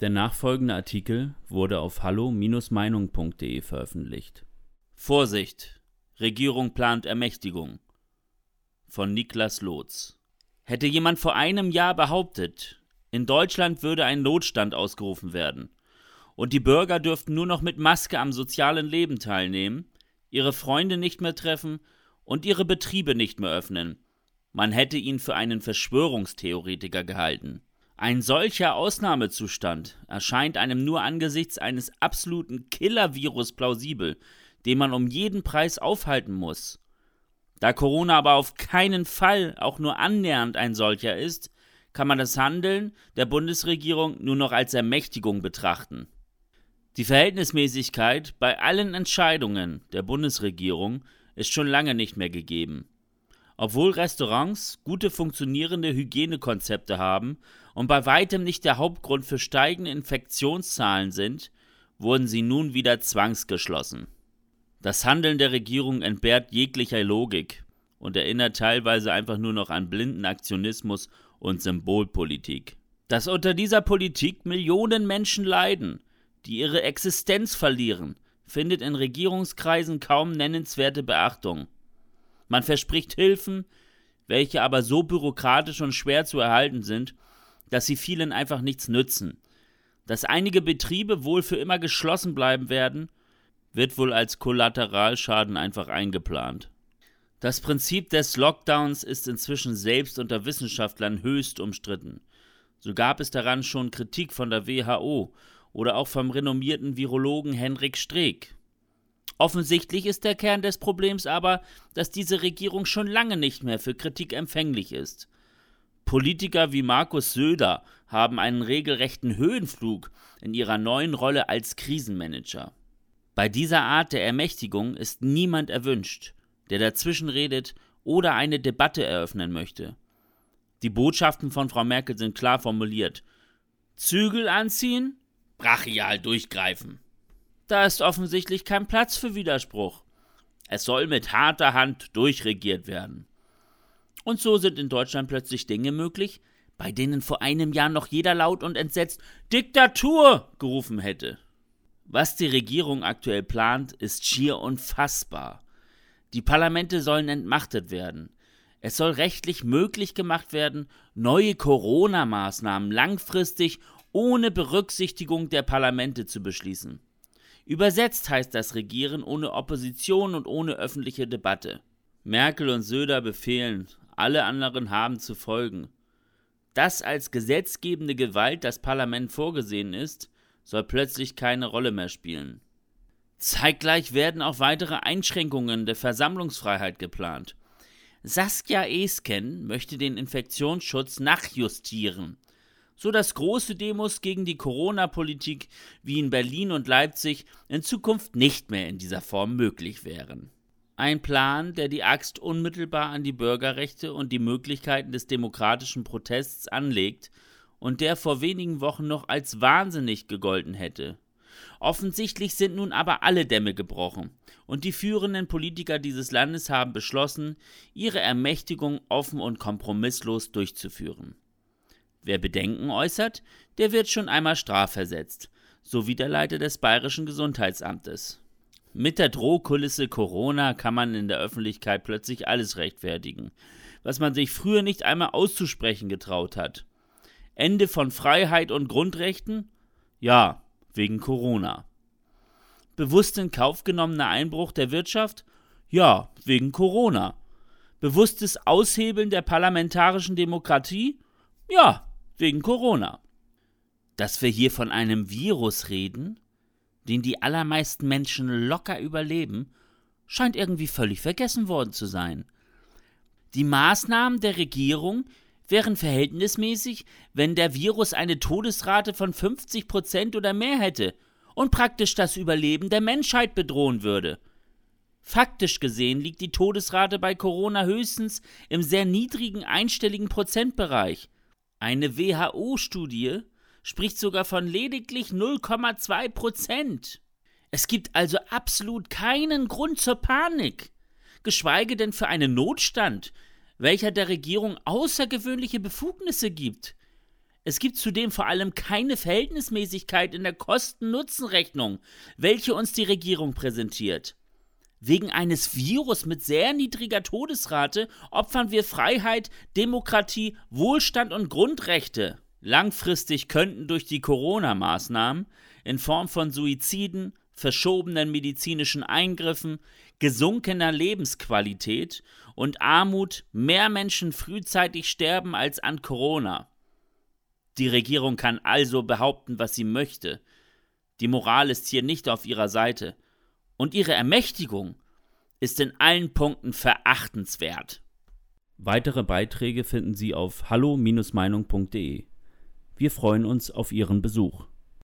Der nachfolgende Artikel wurde auf hallo-meinung.de veröffentlicht. Vorsicht! Regierung plant Ermächtigung. Von Niklas Lotz. Hätte jemand vor einem Jahr behauptet, in Deutschland würde ein Notstand ausgerufen werden und die Bürger dürften nur noch mit Maske am sozialen Leben teilnehmen, ihre Freunde nicht mehr treffen und ihre Betriebe nicht mehr öffnen, man hätte ihn für einen Verschwörungstheoretiker gehalten. Ein solcher Ausnahmezustand erscheint einem nur angesichts eines absoluten Killer-Virus plausibel, den man um jeden Preis aufhalten muss. Da Corona aber auf keinen Fall auch nur annähernd ein solcher ist, kann man das Handeln der Bundesregierung nur noch als Ermächtigung betrachten. Die Verhältnismäßigkeit bei allen Entscheidungen der Bundesregierung ist schon lange nicht mehr gegeben. Obwohl Restaurants gute funktionierende Hygienekonzepte haben und bei weitem nicht der Hauptgrund für steigende Infektionszahlen sind, wurden sie nun wieder zwangsgeschlossen. Das Handeln der Regierung entbehrt jeglicher Logik und erinnert teilweise einfach nur noch an blinden Aktionismus und Symbolpolitik. Dass unter dieser Politik Millionen Menschen leiden, die ihre Existenz verlieren, findet in Regierungskreisen kaum nennenswerte Beachtung. Man verspricht Hilfen, welche aber so bürokratisch und schwer zu erhalten sind, dass sie vielen einfach nichts nützen. Dass einige Betriebe wohl für immer geschlossen bleiben werden, wird wohl als Kollateralschaden einfach eingeplant. Das Prinzip des Lockdowns ist inzwischen selbst unter Wissenschaftlern höchst umstritten. So gab es daran schon Kritik von der WHO oder auch vom renommierten Virologen Henrik Streeck. Offensichtlich ist der Kern des Problems aber, dass diese Regierung schon lange nicht mehr für Kritik empfänglich ist. Politiker wie Markus Söder haben einen regelrechten Höhenflug in ihrer neuen Rolle als Krisenmanager. Bei dieser Art der Ermächtigung ist niemand erwünscht, der dazwischenredet oder eine Debatte eröffnen möchte. Die Botschaften von Frau Merkel sind klar formuliert. Zügel anziehen, brachial durchgreifen. Da ist offensichtlich kein Platz für Widerspruch. Es soll mit harter Hand durchregiert werden. Und so sind in Deutschland plötzlich Dinge möglich, bei denen vor einem Jahr noch jeder laut und entsetzt Diktatur gerufen hätte. Was die Regierung aktuell plant, ist schier unfassbar. Die Parlamente sollen entmachtet werden. Es soll rechtlich möglich gemacht werden, neue Corona-Maßnahmen langfristig ohne Berücksichtigung der Parlamente zu beschließen. Übersetzt heißt das Regieren ohne Opposition und ohne öffentliche Debatte. Merkel und Söder befehlen, alle anderen haben zu folgen. Dass als gesetzgebende Gewalt das Parlament vorgesehen ist, soll plötzlich keine Rolle mehr spielen. Zeitgleich werden auch weitere Einschränkungen der Versammlungsfreiheit geplant. Saskia Esken möchte den Infektionsschutz nachjustieren so dass große Demos gegen die Corona-Politik wie in Berlin und Leipzig in Zukunft nicht mehr in dieser Form möglich wären. Ein Plan, der die Axt unmittelbar an die Bürgerrechte und die Möglichkeiten des demokratischen Protests anlegt und der vor wenigen Wochen noch als wahnsinnig gegolten hätte. Offensichtlich sind nun aber alle Dämme gebrochen, und die führenden Politiker dieses Landes haben beschlossen, ihre Ermächtigung offen und kompromisslos durchzuführen. Wer Bedenken äußert, der wird schon einmal strafversetzt, so wie der Leiter des bayerischen Gesundheitsamtes. Mit der Drohkulisse Corona kann man in der Öffentlichkeit plötzlich alles rechtfertigen, was man sich früher nicht einmal auszusprechen getraut hat. Ende von Freiheit und Grundrechten? Ja, wegen Corona. Bewusst in Kauf genommener Einbruch der Wirtschaft? Ja, wegen Corona. Bewusstes Aushebeln der parlamentarischen Demokratie? Ja, wegen Corona. Dass wir hier von einem Virus reden, den die allermeisten Menschen locker überleben, scheint irgendwie völlig vergessen worden zu sein. Die Maßnahmen der Regierung wären verhältnismäßig, wenn der Virus eine Todesrate von 50 Prozent oder mehr hätte und praktisch das Überleben der Menschheit bedrohen würde. Faktisch gesehen liegt die Todesrate bei Corona höchstens im sehr niedrigen einstelligen Prozentbereich. Eine WHO-Studie spricht sogar von lediglich 0,2 Prozent. Es gibt also absolut keinen Grund zur Panik, geschweige denn für einen Notstand, welcher der Regierung außergewöhnliche Befugnisse gibt. Es gibt zudem vor allem keine Verhältnismäßigkeit in der Kosten-Nutzen-Rechnung, welche uns die Regierung präsentiert. Wegen eines Virus mit sehr niedriger Todesrate opfern wir Freiheit, Demokratie, Wohlstand und Grundrechte. Langfristig könnten durch die Corona-Maßnahmen in Form von Suiziden, verschobenen medizinischen Eingriffen, gesunkener Lebensqualität und Armut mehr Menschen frühzeitig sterben als an Corona. Die Regierung kann also behaupten, was sie möchte. Die Moral ist hier nicht auf ihrer Seite. Und ihre Ermächtigung ist in allen Punkten verachtenswert. Weitere Beiträge finden Sie auf hallo-meinung.de. Wir freuen uns auf Ihren Besuch.